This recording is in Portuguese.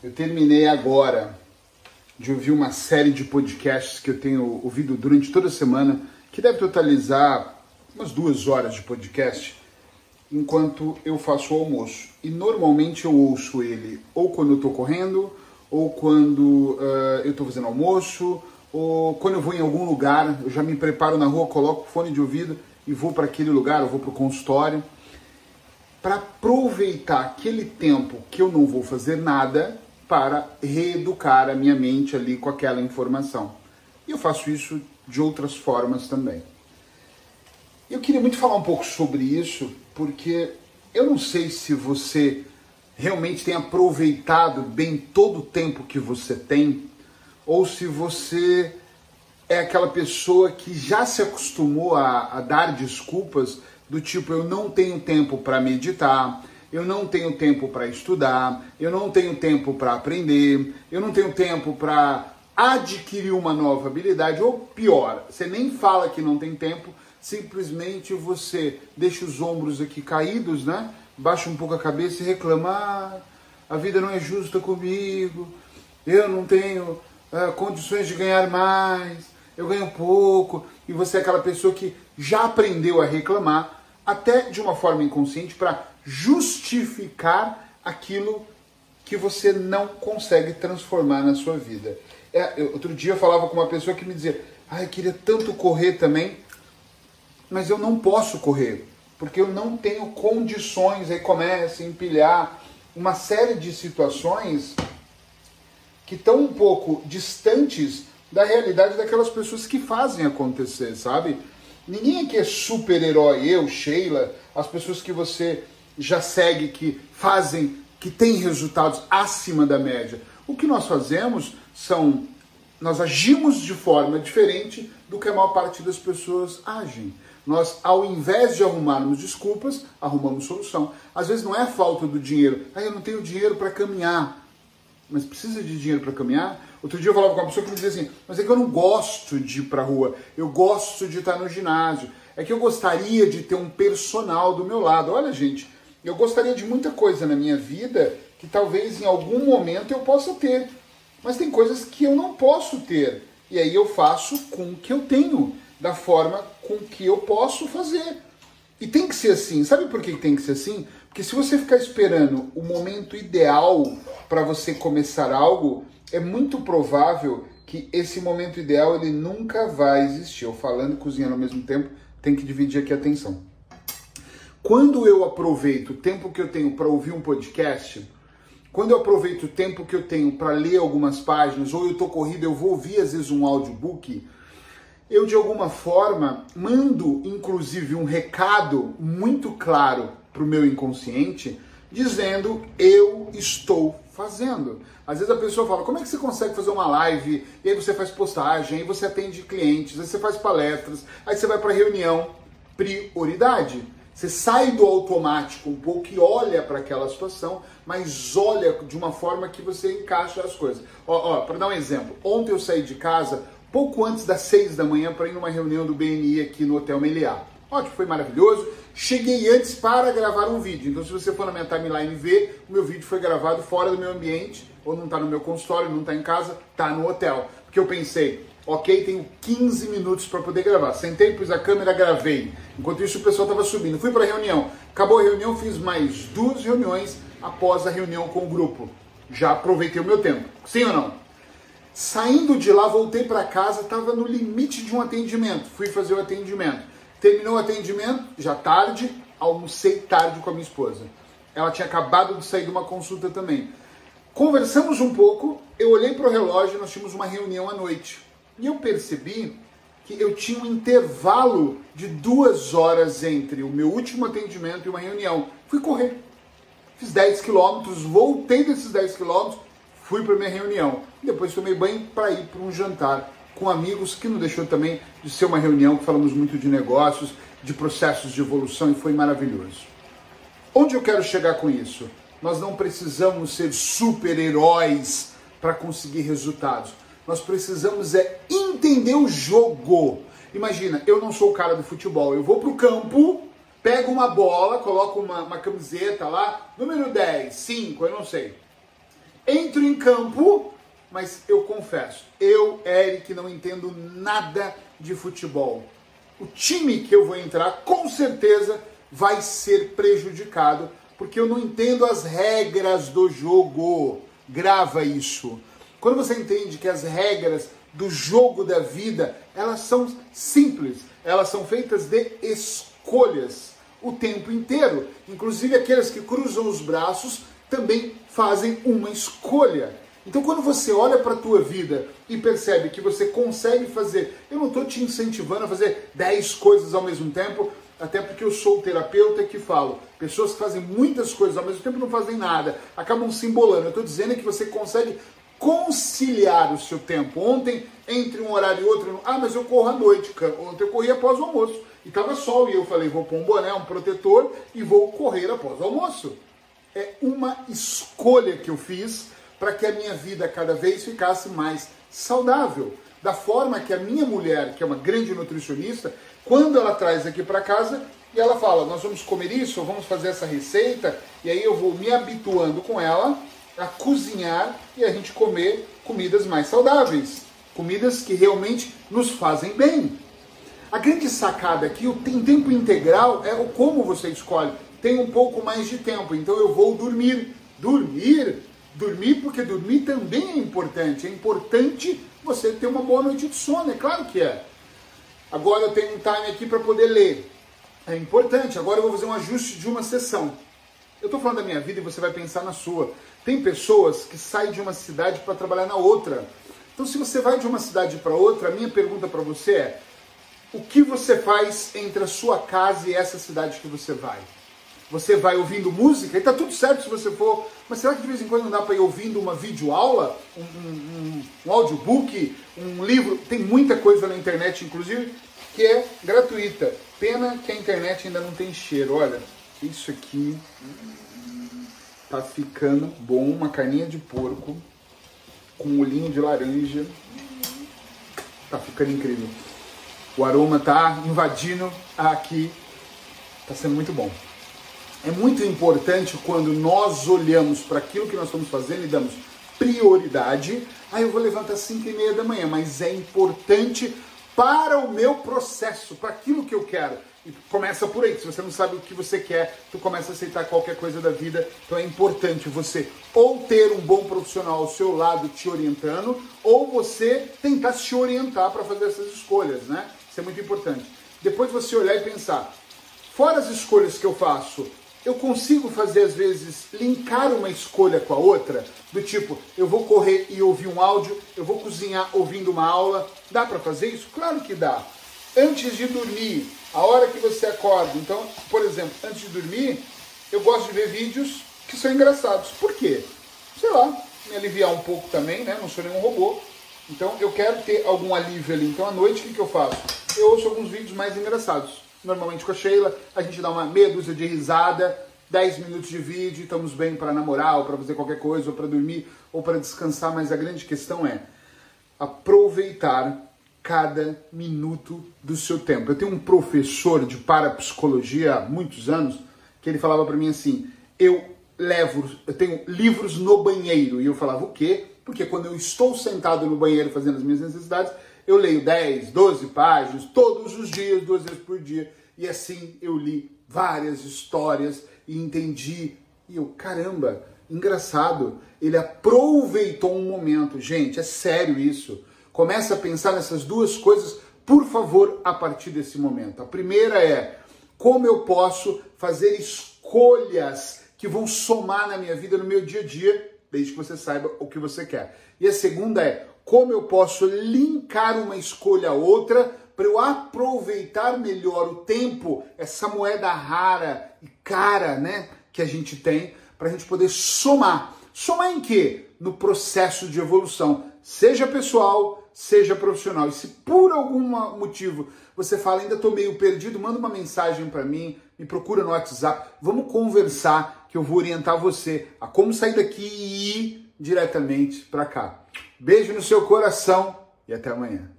Eu terminei agora de ouvir uma série de podcasts que eu tenho ouvido durante toda a semana, que deve totalizar umas duas horas de podcast, enquanto eu faço o almoço. E normalmente eu ouço ele ou quando eu estou correndo, ou quando uh, eu estou fazendo almoço, ou quando eu vou em algum lugar, eu já me preparo na rua, coloco o fone de ouvido e vou para aquele lugar, eu vou para o consultório, para aproveitar aquele tempo que eu não vou fazer nada para reeducar a minha mente ali com aquela informação. E eu faço isso de outras formas também. Eu queria muito falar um pouco sobre isso, porque eu não sei se você realmente tem aproveitado bem todo o tempo que você tem, ou se você é aquela pessoa que já se acostumou a, a dar desculpas do tipo eu não tenho tempo para meditar, eu não tenho tempo para estudar, eu não tenho tempo para aprender, eu não tenho tempo para adquirir uma nova habilidade, ou pior, você nem fala que não tem tempo, simplesmente você deixa os ombros aqui caídos, né? Baixa um pouco a cabeça e reclama: ah, a vida não é justa comigo, eu não tenho ah, condições de ganhar mais, eu ganho pouco, e você é aquela pessoa que já aprendeu a reclamar, até de uma forma inconsciente, para justificar aquilo que você não consegue transformar na sua vida. É, eu, outro dia eu falava com uma pessoa que me dizia: ah, eu queria tanto correr também, mas eu não posso correr, porque eu não tenho condições. Aí começa a empilhar uma série de situações que estão um pouco distantes da realidade daquelas pessoas que fazem acontecer, sabe? Ninguém aqui é super-herói, eu, Sheila, as pessoas que você já segue, que fazem, que têm resultados acima da média. O que nós fazemos são, nós agimos de forma diferente do que a maior parte das pessoas agem. Nós, ao invés de arrumarmos desculpas, arrumamos solução. Às vezes não é a falta do dinheiro. Ah, eu não tenho dinheiro para caminhar. Mas precisa de dinheiro para caminhar? Outro dia eu falava com uma pessoa que me dizia assim, mas é que eu não gosto de ir para rua, eu gosto de estar no ginásio. É que eu gostaria de ter um personal do meu lado. Olha, gente, eu gostaria de muita coisa na minha vida que talvez em algum momento eu possa ter, mas tem coisas que eu não posso ter. E aí eu faço com o que eu tenho, da forma com que eu posso fazer. E tem que ser assim. Sabe por que tem que ser assim? Porque se você ficar esperando o momento ideal para você começar algo, é muito provável que esse momento ideal ele nunca vai existir. Eu falando e cozinhando ao mesmo tempo, tem que dividir aqui a atenção. Quando eu aproveito o tempo que eu tenho para ouvir um podcast, quando eu aproveito o tempo que eu tenho para ler algumas páginas, ou eu estou corrido, eu vou ouvir às vezes um audiobook, eu de alguma forma mando inclusive um recado muito claro para o meu inconsciente, dizendo eu estou fazendo. Às vezes a pessoa fala, como é que você consegue fazer uma live? E aí você faz postagem, aí você atende clientes, aí você faz palestras, aí você vai para reunião. Prioridade. Você sai do automático um pouco e olha para aquela situação, mas olha de uma forma que você encaixa as coisas. Ó, ó para dar um exemplo, ontem eu saí de casa pouco antes das seis da manhã para ir numa reunião do BNI aqui no Hotel Meliá. Ótimo, foi maravilhoso. Cheguei antes para gravar um vídeo. Então, se você for na minha timeline ver, o meu vídeo foi gravado fora do meu ambiente, ou não está no meu consultório, não está em casa, está no hotel. Porque eu pensei, ok, tenho 15 minutos para poder gravar. Sentei, pus a câmera, gravei. Enquanto isso, o pessoal estava subindo. Fui para a reunião. Acabou a reunião, fiz mais duas reuniões após a reunião com o grupo. Já aproveitei o meu tempo. Sim ou não? Saindo de lá, voltei para casa, estava no limite de um atendimento. Fui fazer o atendimento. Terminou o atendimento, já tarde, almocei tarde com a minha esposa. Ela tinha acabado de sair de uma consulta também. Conversamos um pouco, eu olhei para o relógio, nós tínhamos uma reunião à noite. E eu percebi que eu tinha um intervalo de duas horas entre o meu último atendimento e uma reunião. Fui correr. Fiz 10 quilômetros, voltei desses 10 quilômetros, fui para minha reunião. Depois tomei banho para ir para um jantar com amigos, que não deixou também de ser uma reunião que falamos muito de negócios, de processos de evolução e foi maravilhoso. Onde eu quero chegar com isso? Nós não precisamos ser super-heróis para conseguir resultados nós precisamos é entender o jogo. Imagina, eu não sou o cara do futebol, eu vou pro campo, pego uma bola, coloco uma, uma camiseta lá, número 10, 5, eu não sei. entro em campo, mas eu confesso, eu, Eric, não entendo nada de futebol. O time que eu vou entrar, com certeza, vai ser prejudicado, porque eu não entendo as regras do jogo. Grava isso. Quando você entende que as regras do jogo da vida, elas são simples, elas são feitas de escolhas o tempo inteiro. Inclusive aqueles que cruzam os braços também fazem uma escolha. Então quando você olha para a tua vida e percebe que você consegue fazer, eu não estou te incentivando a fazer 10 coisas ao mesmo tempo, até porque eu sou o terapeuta que falo, pessoas que fazem muitas coisas ao mesmo tempo não fazem nada, acabam se embolando. Eu estou dizendo que você consegue conciliar o seu tempo. Ontem, entre um horário e outro, ah, mas eu corro à noite. Ontem eu corri após o almoço. E estava sol, e eu falei, vou pôr um boné, um protetor, e vou correr após o almoço. É uma escolha que eu fiz para que a minha vida cada vez ficasse mais saudável. Da forma que a minha mulher, que é uma grande nutricionista, quando ela traz aqui para casa, e ela fala, nós vamos comer isso, vamos fazer essa receita, e aí eu vou me habituando com ela a cozinhar e a gente comer comidas mais saudáveis, comidas que realmente nos fazem bem. A grande sacada aqui, o tempo integral é o como você escolhe. Tem um pouco mais de tempo, então eu vou dormir. Dormir, dormir porque dormir também é importante. É importante você ter uma boa noite de sono, é claro que é. Agora eu tenho um time aqui para poder ler. É importante. Agora eu vou fazer um ajuste de uma sessão. Eu estou falando da minha vida e você vai pensar na sua. Tem pessoas que saem de uma cidade para trabalhar na outra. Então, se você vai de uma cidade para outra, a minha pergunta para você é: o que você faz entre a sua casa e essa cidade que você vai? Você vai ouvindo música e tá tudo certo se você for, mas será que de vez em quando não dá para ir ouvindo uma videoaula, um, um, um, um audiobook, um livro? Tem muita coisa na internet, inclusive, que é gratuita. Pena que a internet ainda não tem cheiro. Olha, isso aqui tá ficando bom. Uma carninha de porco com olhinho de laranja. Tá ficando incrível. O aroma tá invadindo aqui. Tá sendo muito bom. É muito importante quando nós olhamos para aquilo que nós estamos fazendo e damos prioridade. Aí ah, eu vou levantar às 5 e meia da manhã, mas é importante para o meu processo, para aquilo que eu quero. E começa por aí. Se você não sabe o que você quer, tu começa a aceitar qualquer coisa da vida. Então é importante você ou ter um bom profissional ao seu lado te orientando, ou você tentar se orientar para fazer essas escolhas, né? Isso é muito importante. Depois você olhar e pensar, fora as escolhas que eu faço, eu consigo fazer às vezes linkar uma escolha com a outra, do tipo, eu vou correr e ouvir um áudio, eu vou cozinhar ouvindo uma aula. Dá para fazer isso? Claro que dá. Antes de dormir, a hora que você acorda, então, por exemplo, antes de dormir, eu gosto de ver vídeos que são engraçados. Por quê? Sei lá, me aliviar um pouco também, né? Não sou nenhum robô. Então eu quero ter algum alívio ali. Então à noite o que, que eu faço? Eu ouço alguns vídeos mais engraçados normalmente com a Sheila, a gente dá uma meia dúzia de risada, 10 minutos de vídeo, estamos bem para namorar, ou para fazer qualquer coisa, ou para dormir, ou para descansar, mas a grande questão é aproveitar cada minuto do seu tempo. Eu tenho um professor de parapsicologia há muitos anos que ele falava para mim assim: eu levo, eu tenho livros no banheiro. E eu falava o quê? Porque quando eu estou sentado no banheiro fazendo as minhas necessidades, eu leio 10, 12 páginas todos os dias, duas vezes por dia. E assim eu li várias histórias e entendi. E eu, caramba, engraçado. Ele aproveitou um momento. Gente, é sério isso. Começa a pensar nessas duas coisas, por favor, a partir desse momento. A primeira é como eu posso fazer escolhas que vão somar na minha vida, no meu dia a dia, desde que você saiba o que você quer. E a segunda é como eu posso linkar uma escolha a outra para eu aproveitar melhor o tempo, essa moeda rara e cara, né, que a gente tem, para a gente poder somar. Somar em quê? No processo de evolução, seja pessoal, seja profissional. E se por algum motivo você fala, ainda estou meio perdido, manda uma mensagem para mim, me procura no WhatsApp, vamos conversar que eu vou orientar você a como sair daqui e ir diretamente para cá. Beijo no seu coração e até amanhã.